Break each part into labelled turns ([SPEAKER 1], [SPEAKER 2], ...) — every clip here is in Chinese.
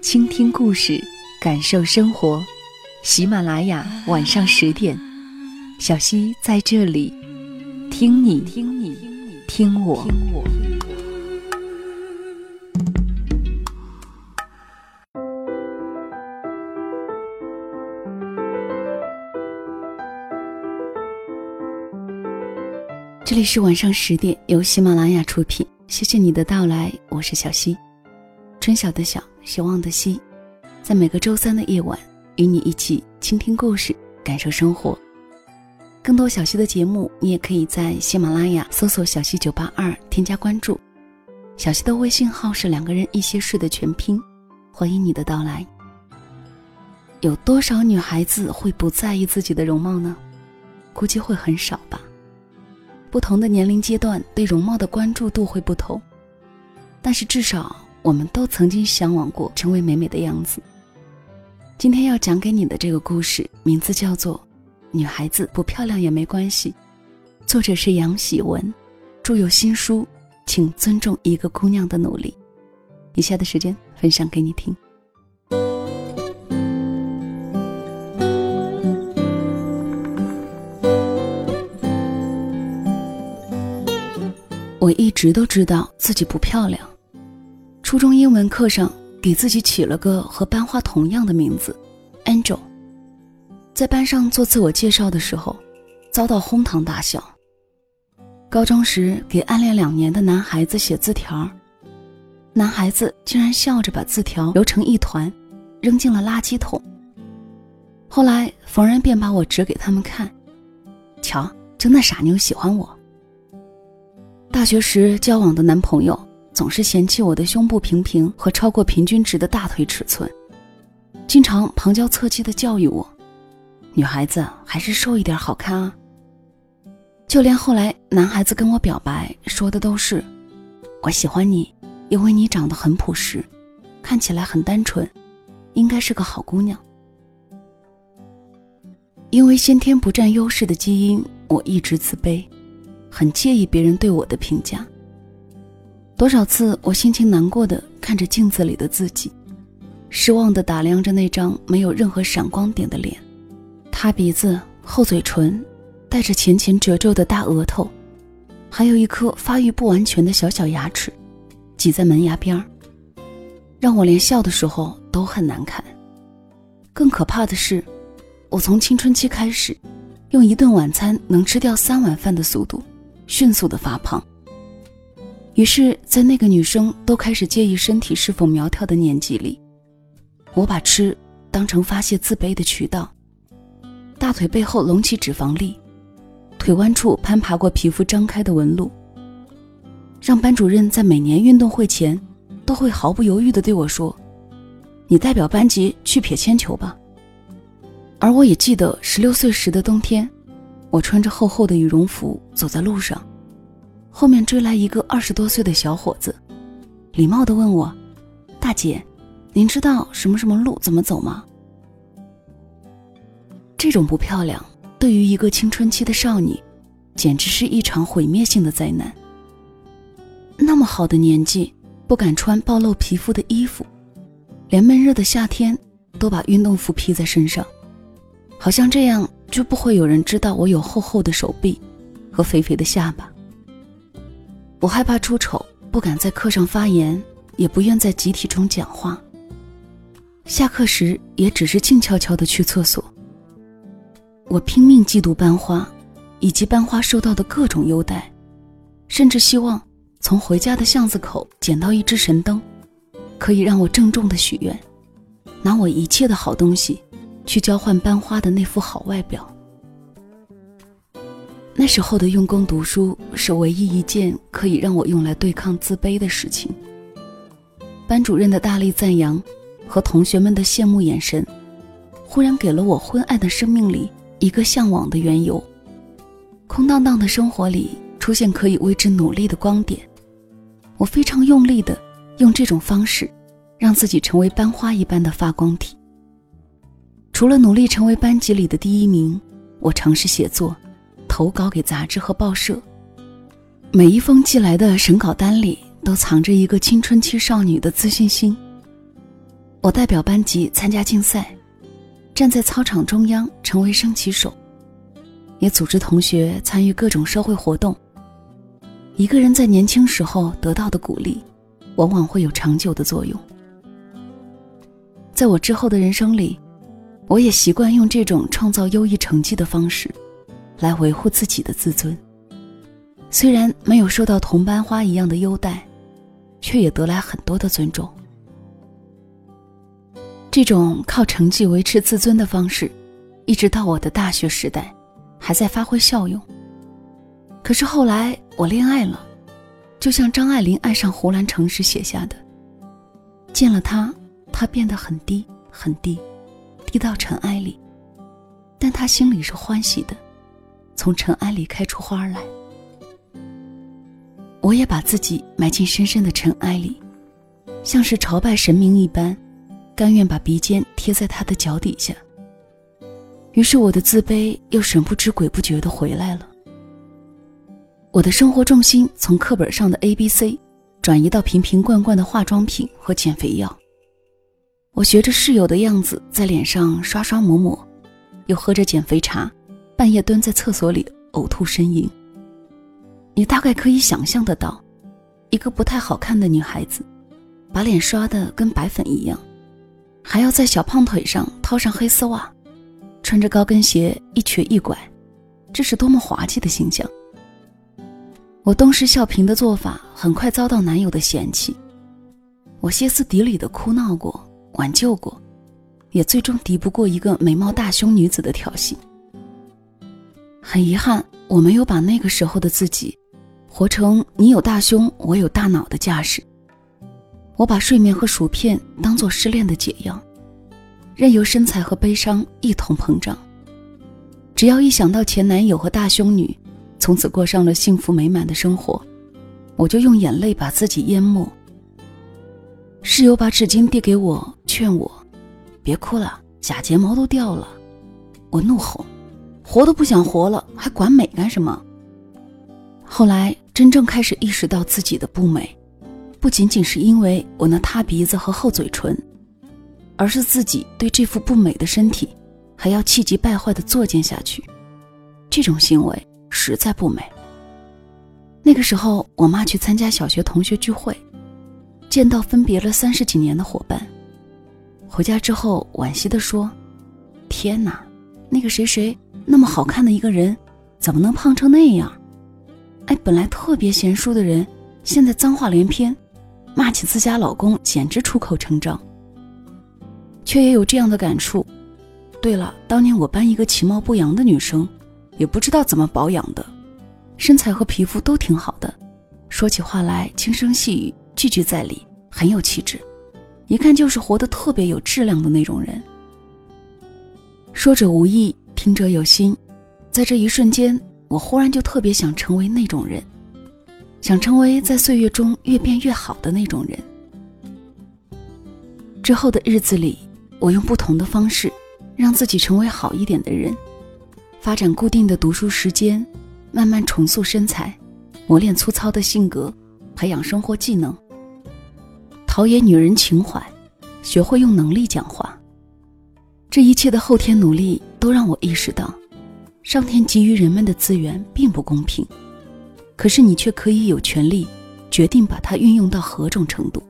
[SPEAKER 1] 倾听故事，感受生活。喜马拉雅晚上十点，小溪在这里，听你听你听我。这里是晚上十点，由喜马拉雅出品。谢谢你的到来，我是小溪，春晓的晓。希望的希，在每个周三的夜晚，与你一起倾听故事，感受生活。更多小溪的节目，你也可以在喜马拉雅搜索“小溪九八二”，添加关注。小溪的微信号是两个人一些事的全拼，欢迎你的到来。有多少女孩子会不在意自己的容貌呢？估计会很少吧。不同的年龄阶段，对容貌的关注度会不同，但是至少。我们都曾经向往过成为美美的样子。今天要讲给你的这个故事，名字叫做《女孩子不漂亮也没关系》，作者是杨喜文，著有新书《请尊重一个姑娘的努力》。以下的时间分享给你听。我一直都知道自己不漂亮。初中英文课上，给自己起了个和班花同样的名字，Angel。在班上做自我介绍的时候，遭到哄堂大笑。高中时给暗恋两年的男孩子写字条，男孩子竟然笑着把字条揉成一团，扔进了垃圾桶。后来逢人便把我指给他们看，瞧，就那傻妞喜欢我。大学时交往的男朋友。总是嫌弃我的胸部平平和超过平均值的大腿尺寸，经常旁敲侧击地教育我：“女孩子还是瘦一点好看啊。”就连后来男孩子跟我表白，说的都是：“我喜欢你，因为你长得很朴实，看起来很单纯，应该是个好姑娘。”因为先天不占优势的基因，我一直自卑，很介意别人对我的评价。多少次，我心情难过的看着镜子里的自己，失望的打量着那张没有任何闪光点的脸，塌鼻子、厚嘴唇，带着浅浅褶皱的大额头，还有一颗发育不完全的小小牙齿，挤在门牙边儿，让我连笑的时候都很难看。更可怕的是，我从青春期开始，用一顿晚餐能吃掉三碗饭的速度，迅速的发胖。于是，在那个女生都开始介意身体是否苗条的年纪里，我把吃当成发泄自卑的渠道。大腿背后隆起脂肪粒，腿弯处攀爬过皮肤张开的纹路，让班主任在每年运动会前都会毫不犹豫地对我说：“你代表班级去撇铅球吧。”而我也记得十六岁时的冬天，我穿着厚厚的羽绒服走在路上。后面追来一个二十多岁的小伙子，礼貌地问我：“大姐，您知道什么什么路怎么走吗？”这种不漂亮，对于一个青春期的少女，简直是一场毁灭性的灾难。那么好的年纪，不敢穿暴露皮肤的衣服，连闷热的夏天都把运动服披在身上，好像这样就不会有人知道我有厚厚的手臂和肥肥的下巴。我害怕出丑，不敢在课上发言，也不愿在集体中讲话。下课时也只是静悄悄地去厕所。我拼命嫉妒班花，以及班花受到的各种优待，甚至希望从回家的巷子口捡到一只神灯，可以让我郑重的许愿，拿我一切的好东西，去交换班花的那副好外表。那时候的用功读书是唯一一件可以让我用来对抗自卑的事情。班主任的大力赞扬，和同学们的羡慕眼神，忽然给了我昏暗的生命里一个向往的缘由。空荡荡的生活里出现可以为之努力的光点，我非常用力的用这种方式，让自己成为班花一般的发光体。除了努力成为班级里的第一名，我尝试写作，投稿给杂志和报社。每一封寄来的审稿单里，都藏着一个青春期少女的自信心。我代表班级参加竞赛，站在操场中央成为升旗手，也组织同学参与各种社会活动。一个人在年轻时候得到的鼓励，往往会有长久的作用。在我之后的人生里，我也习惯用这种创造优异成绩的方式，来维护自己的自尊。虽然没有受到同班花一样的优待，却也得来很多的尊重。这种靠成绩维持自尊的方式，一直到我的大学时代，还在发挥效用。可是后来我恋爱了，就像张爱玲爱上胡兰成时写下的：“见了他，他变得很低很低，低到尘埃里，但他心里是欢喜的，从尘埃里开出花来。”我也把自己埋进深深的尘埃里，像是朝拜神明一般，甘愿把鼻尖贴在他的脚底下。于是我的自卑又神不知鬼不觉地回来了。我的生活重心从课本上的 A、B、C，转移到瓶瓶罐罐的化妆品和减肥药。我学着室友的样子，在脸上刷刷抹抹，又喝着减肥茶，半夜蹲在厕所里呕吐呻吟。你大概可以想象得到，一个不太好看的女孩子，把脸刷得跟白粉一样，还要在小胖腿上套上黑丝袜，穿着高跟鞋一瘸一拐，这是多么滑稽的形象！我东施效颦的做法很快遭到男友的嫌弃，我歇斯底里的哭闹过，挽救过，也最终敌不过一个美貌大胸女子的挑衅。很遗憾，我没有把那个时候的自己。活成你有大胸，我有大脑的架势。我把睡眠和薯片当做失恋的解药，任由身材和悲伤一同膨胀。只要一想到前男友和大胸女从此过上了幸福美满的生活，我就用眼泪把自己淹没。室友把纸巾递给我，劝我别哭了，假睫毛都掉了。我怒吼：“活都不想活了，还管美干什么？”后来真正开始意识到自己的不美，不仅仅是因为我那塌鼻子和厚嘴唇，而是自己对这副不美的身体还要气急败坏地作践下去，这种行为实在不美。那个时候，我妈去参加小学同学聚会，见到分别了三十几年的伙伴，回家之后惋惜地说：“天哪，那个谁谁那么好看的一个人，怎么能胖成那样？”哎，本来特别贤淑的人，现在脏话连篇，骂起自家老公简直出口成章。却也有这样的感触。对了，当年我班一个其貌不扬的女生，也不知道怎么保养的，身材和皮肤都挺好的，说起话来轻声细语，句句在理，很有气质，一看就是活得特别有质量的那种人。说者无意，听者有心，在这一瞬间。我忽然就特别想成为那种人，想成为在岁月中越变越好的那种人。之后的日子里，我用不同的方式，让自己成为好一点的人，发展固定的读书时间，慢慢重塑身材，磨练粗糙的性格，培养生活技能，陶冶女人情怀，学会用能力讲话。这一切的后天努力，都让我意识到。上天给予人们的资源并不公平，可是你却可以有权利决定把它运用到何种程度。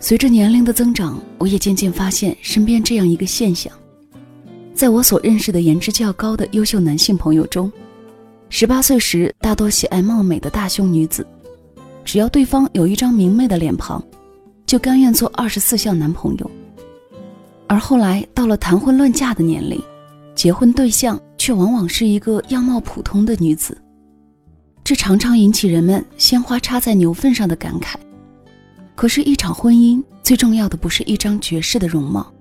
[SPEAKER 1] 随着年龄的增长，我也渐渐发现身边这样一个现象：在我所认识的颜值较高的优秀男性朋友中，十八岁时大多喜爱貌美的大胸女子，只要对方有一张明媚的脸庞，就甘愿做二十四孝男朋友；而后来到了谈婚论嫁的年龄，结婚对象却往往是一个样貌普通的女子，这常常引起人们“鲜花插在牛粪上的”感慨。可是，一场婚姻最重要的不是一张绝世的容貌，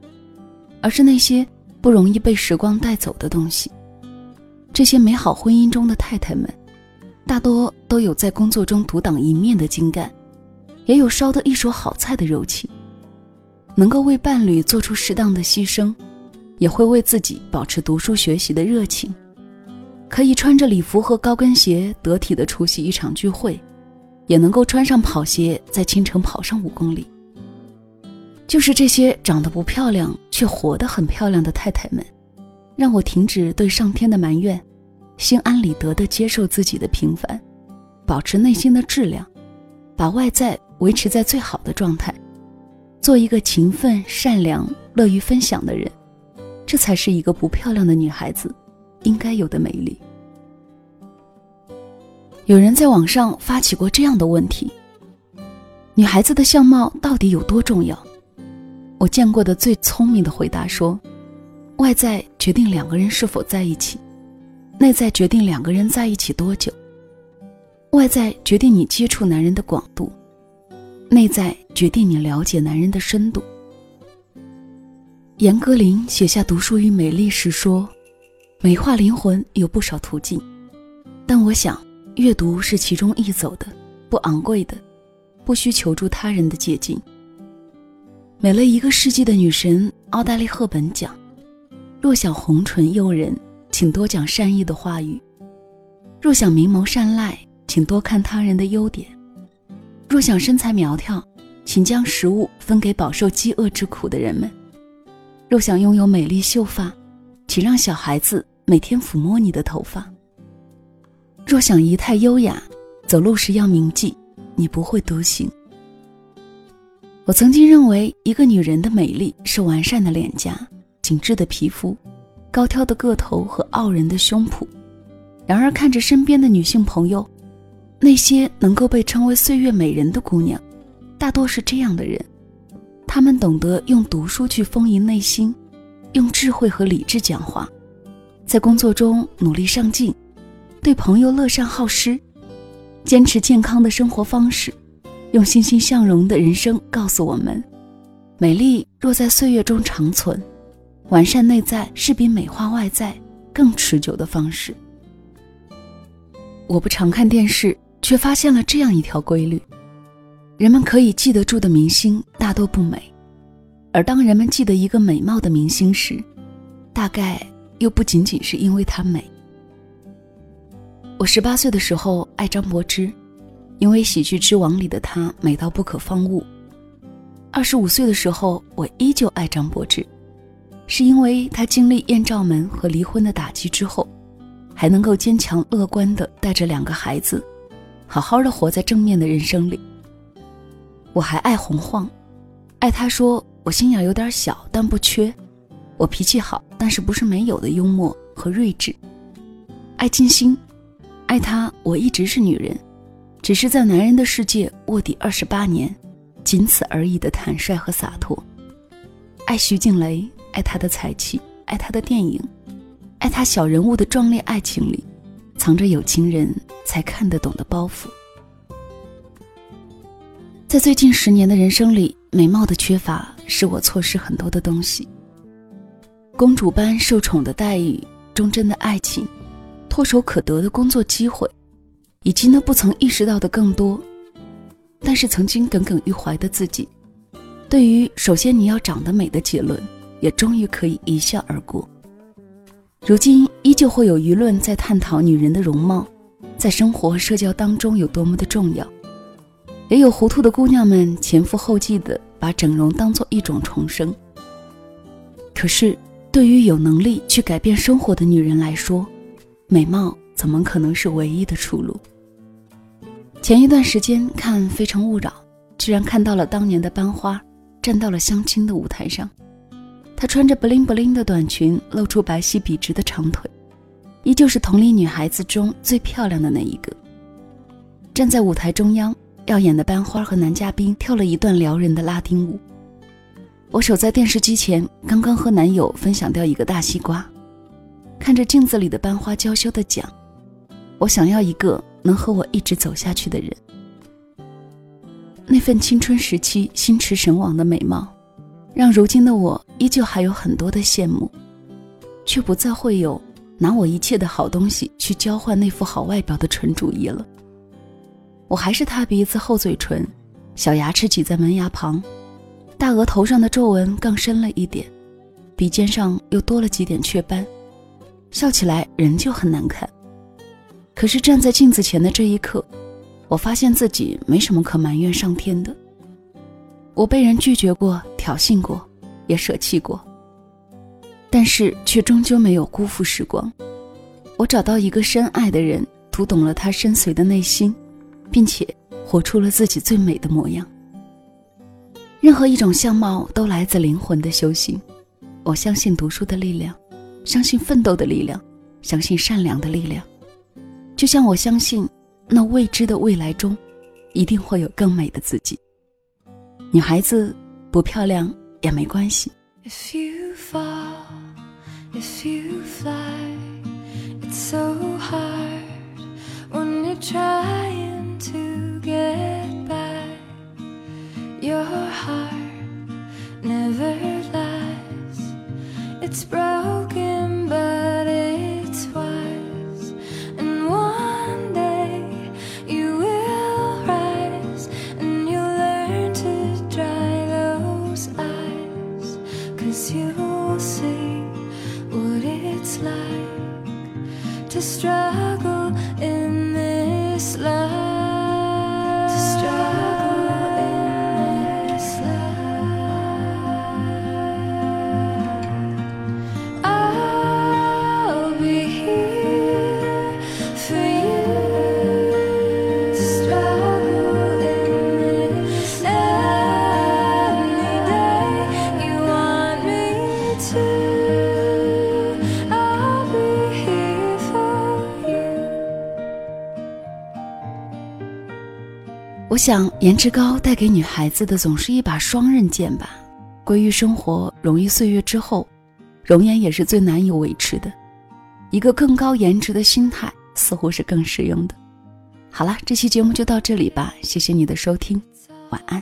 [SPEAKER 1] 而是那些不容易被时光带走的东西。这些美好婚姻中的太太们，大多都有在工作中独当一面的精干，也有烧得一手好菜的柔情，能够为伴侣做出适当的牺牲，也会为自己保持读书学习的热情，可以穿着礼服和高跟鞋得体的出席一场聚会，也能够穿上跑鞋在清晨跑上五公里。就是这些长得不漂亮却活得很漂亮的太太们，让我停止对上天的埋怨，心安理得地接受自己的平凡，保持内心的质量，把外在维持在最好的状态，做一个勤奋、善良、乐于分享的人，这才是一个不漂亮的女孩子应该有的美丽。有人在网上发起过这样的问题：女孩子的相貌到底有多重要？我见过的最聪明的回答说：“外在决定两个人是否在一起，内在决定两个人在一起多久。外在决定你接触男人的广度，内在决定你了解男人的深度。”严歌苓写下《读书与美丽》时说：“美化灵魂有不少途径，但我想，阅读是其中易走的、不昂贵的、不需求助他人的捷径。”美了一个世纪的女神奥黛丽·赫本讲：“若想红唇诱人，请多讲善意的话语；若想明眸善睐，请多看他人的优点；若想身材苗条，请将食物分给饱受饥饿之苦的人们；若想拥有美丽秀发，请让小孩子每天抚摸你的头发；若想仪态优雅，走路时要铭记，你不会独行。”我曾经认为，一个女人的美丽是完善的脸颊、紧致的皮肤、高挑的个头和傲人的胸脯。然而，看着身边的女性朋友，那些能够被称为岁月美人的姑娘，大多是这样的人：他们懂得用读书去丰盈内心，用智慧和理智讲话，在工作中努力上进，对朋友乐善好施，坚持健康的生活方式。用欣欣向荣的人生告诉我们：美丽若在岁月中长存，完善内在是比美化外在更持久的方式。我不常看电视，却发现了这样一条规律：人们可以记得住的明星大多不美，而当人们记得一个美貌的明星时，大概又不仅仅是因为她美。我十八岁的时候爱张柏芝。因为《喜剧之王》里的她美到不可方物。二十五岁的时候，我依旧爱张柏芝，是因为她经历艳照门和离婚的打击之后，还能够坚强乐观的带着两个孩子，好好的活在正面的人生里。我还爱洪晃，爱他说我心眼有点小，但不缺；我脾气好，但是不是没有的幽默和睿智。爱金星，爱他我一直是女人。只是在男人的世界卧底二十八年，仅此而已的坦率和洒脱。爱徐静蕾，爱她的才气，爱她的电影，爱她小人物的壮烈爱情里，藏着有情人才看得懂的包袱。在最近十年的人生里，美貌的缺乏使我错失很多的东西。公主般受宠的待遇，忠贞的爱情，唾手可得的工作机会。以及那不曾意识到的更多，但是曾经耿耿于怀的自己，对于首先你要长得美的结论，也终于可以一笑而过。如今依旧会有舆论在探讨女人的容貌，在生活社交当中有多么的重要，也有糊涂的姑娘们前赴后继的把整容当做一种重生。可是对于有能力去改变生活的女人来说，美貌怎么可能是唯一的出路？前一段时间看《非诚勿扰》，居然看到了当年的班花站到了相亲的舞台上。她穿着 bling bling 的短裙，露出白皙笔直的长腿，依旧是同龄女孩子中最漂亮的那一个。站在舞台中央，耀眼的班花和男嘉宾跳了一段撩人的拉丁舞。我守在电视机前，刚刚和男友分享掉一个大西瓜，看着镜子里的班花娇羞的讲：“我想要一个。”能和我一直走下去的人，那份青春时期心驰神往的美貌，让如今的我依旧还有很多的羡慕，却不再会有拿我一切的好东西去交换那副好外表的纯主义了。我还是他鼻子、厚嘴唇，小牙齿挤在门牙旁，大额头上的皱纹更深了一点，鼻尖上又多了几点雀斑，笑起来仍旧很难看。可是站在镜子前的这一刻，我发现自己没什么可埋怨上天的。我被人拒绝过、挑衅过，也舍弃过，但是却终究没有辜负时光。我找到一个深爱的人，读懂了他深邃的内心。并且活出了自己最美的模样。任何一种相貌都来自灵魂的修行。我相信读书的力量，相信奋斗的力量，相信善良的力量。就像我相信，那未知的未来中，一定会有更美的自己。女孩子不漂亮也没关系。To get by. Your heart never lies. It's broken, 想，颜值高带给女孩子的总是一把双刃剑吧。归于生活，容于岁月之后，容颜也是最难以维持的。一个更高颜值的心态，似乎是更实用的。好了，这期节目就到这里吧，谢谢你的收听，晚安。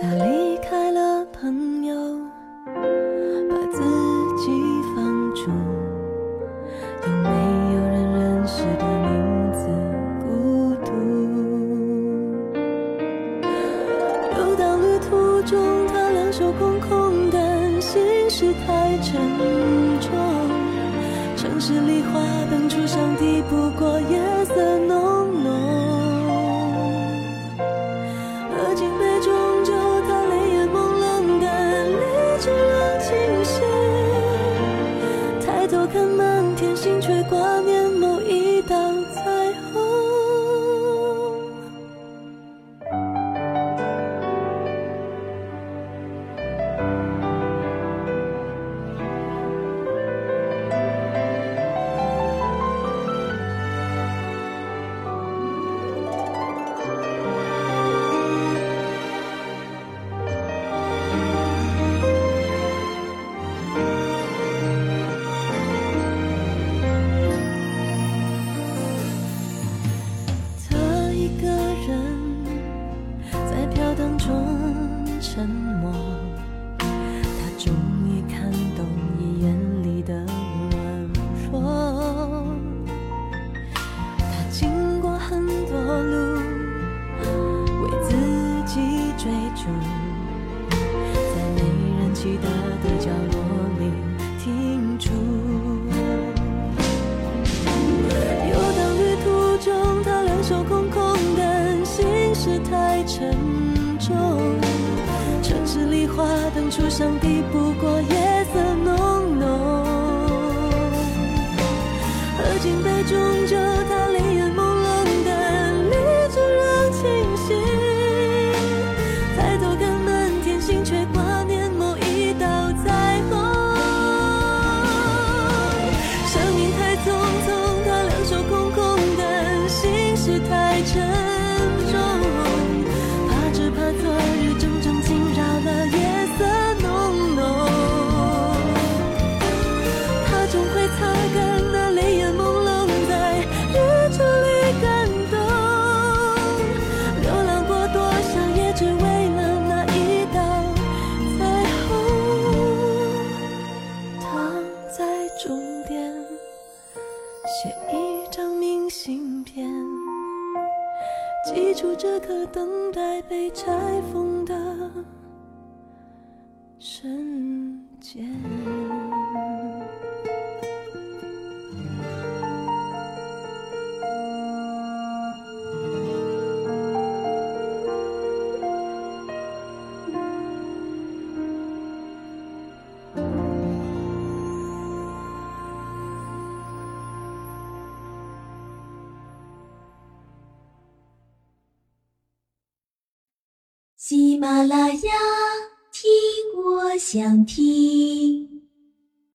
[SPEAKER 2] 他离开了朋友。记住这颗等待被拆封的瞬间。
[SPEAKER 3] 想听。